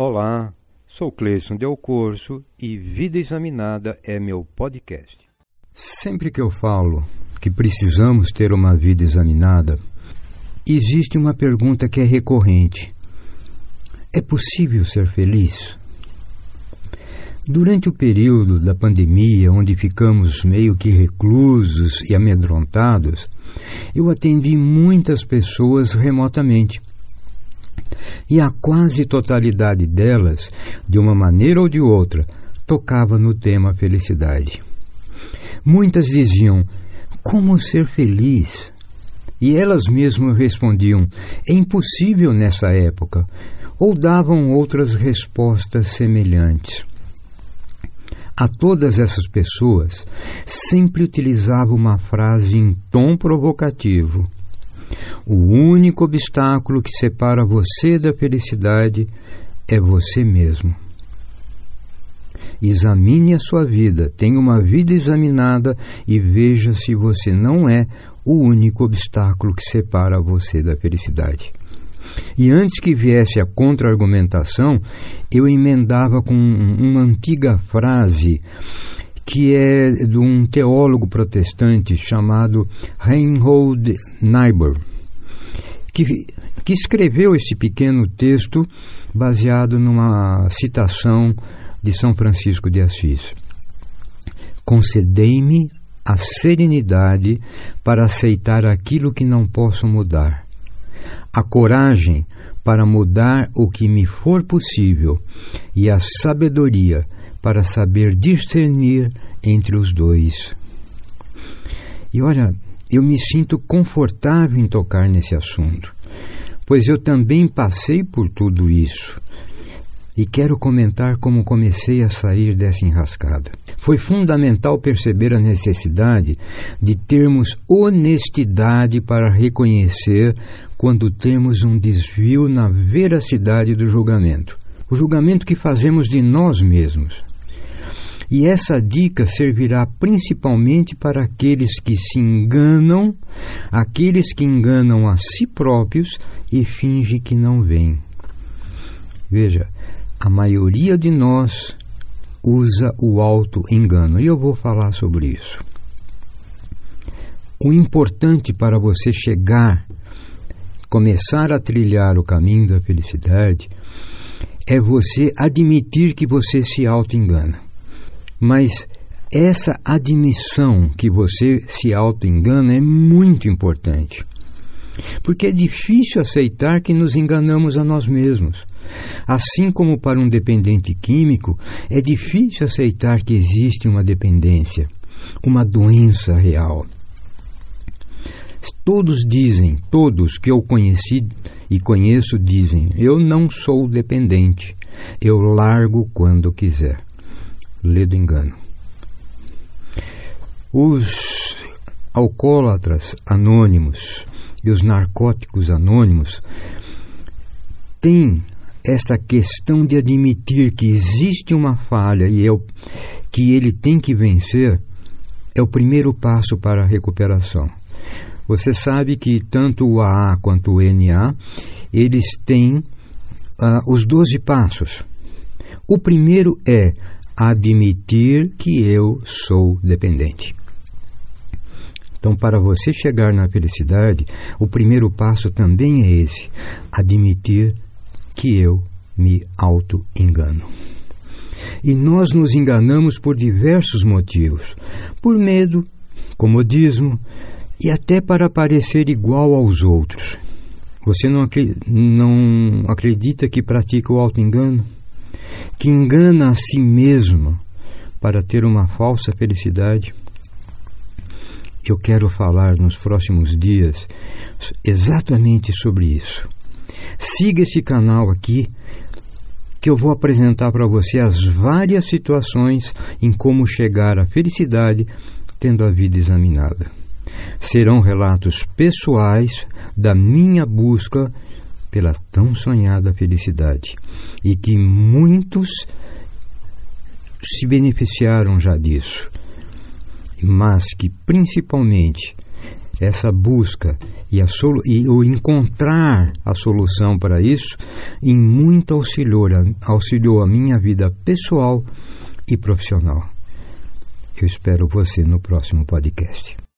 Olá, sou Cleison Del Corso e Vida Examinada é meu podcast. Sempre que eu falo que precisamos ter uma vida examinada, existe uma pergunta que é recorrente: é possível ser feliz? Durante o período da pandemia, onde ficamos meio que reclusos e amedrontados, eu atendi muitas pessoas remotamente e a quase totalidade delas, de uma maneira ou de outra, tocava no tema felicidade. Muitas diziam: Como ser feliz? E elas mesmas respondiam: É impossível nessa época, ou davam outras respostas semelhantes. A todas essas pessoas sempre utilizava uma frase em tom provocativo o único obstáculo que separa você da felicidade é você mesmo. Examine a sua vida, tenha uma vida examinada e veja se você não é o único obstáculo que separa você da felicidade. E antes que viesse a contra-argumentação, eu emendava com uma antiga frase que é de um teólogo protestante chamado Reinhold Niebuhr, que, que escreveu esse pequeno texto baseado numa citação de São Francisco de Assis. Concedei-me a serenidade para aceitar aquilo que não posso mudar, a coragem para mudar o que me for possível e a sabedoria para saber discernir entre os dois. E olha, eu me sinto confortável em tocar nesse assunto, pois eu também passei por tudo isso. E quero comentar como comecei a sair dessa enrascada. Foi fundamental perceber a necessidade de termos honestidade para reconhecer quando temos um desvio na veracidade do julgamento. O julgamento que fazemos de nós mesmos. E essa dica servirá principalmente para aqueles que se enganam, aqueles que enganam a si próprios e fingem que não veem. Veja, a maioria de nós usa o auto-engano e eu vou falar sobre isso. O importante para você chegar, começar a trilhar o caminho da felicidade, é você admitir que você se auto-engana. Mas essa admissão que você se auto-engana é muito importante. Porque é difícil aceitar que nos enganamos a nós mesmos. Assim como para um dependente químico, é difícil aceitar que existe uma dependência, uma doença real. Todos dizem, todos que eu conheci e conheço dizem: eu não sou dependente, eu largo quando quiser lê do engano. Os alcoólatras anônimos e os narcóticos anônimos têm esta questão de admitir que existe uma falha e é que ele tem que vencer é o primeiro passo para a recuperação. Você sabe que tanto o AA quanto o NA eles têm uh, os 12 passos. O primeiro é admitir que eu sou dependente. Então, para você chegar na felicidade, o primeiro passo também é esse: admitir que eu me auto-engano. E nós nos enganamos por diversos motivos: por medo, comodismo e até para parecer igual aos outros. Você não, acredita que pratica o auto-engano? Que engana a si mesmo para ter uma falsa felicidade. Eu quero falar nos próximos dias exatamente sobre isso. Siga esse canal aqui que eu vou apresentar para você as várias situações em como chegar à felicidade tendo a vida examinada. Serão relatos pessoais da minha busca pela tão sonhada felicidade e que muitos se beneficiaram já disso, mas que principalmente essa busca e, e o encontrar a solução para isso em muito auxiliou, auxiliou a minha vida pessoal e profissional. Eu espero você no próximo podcast.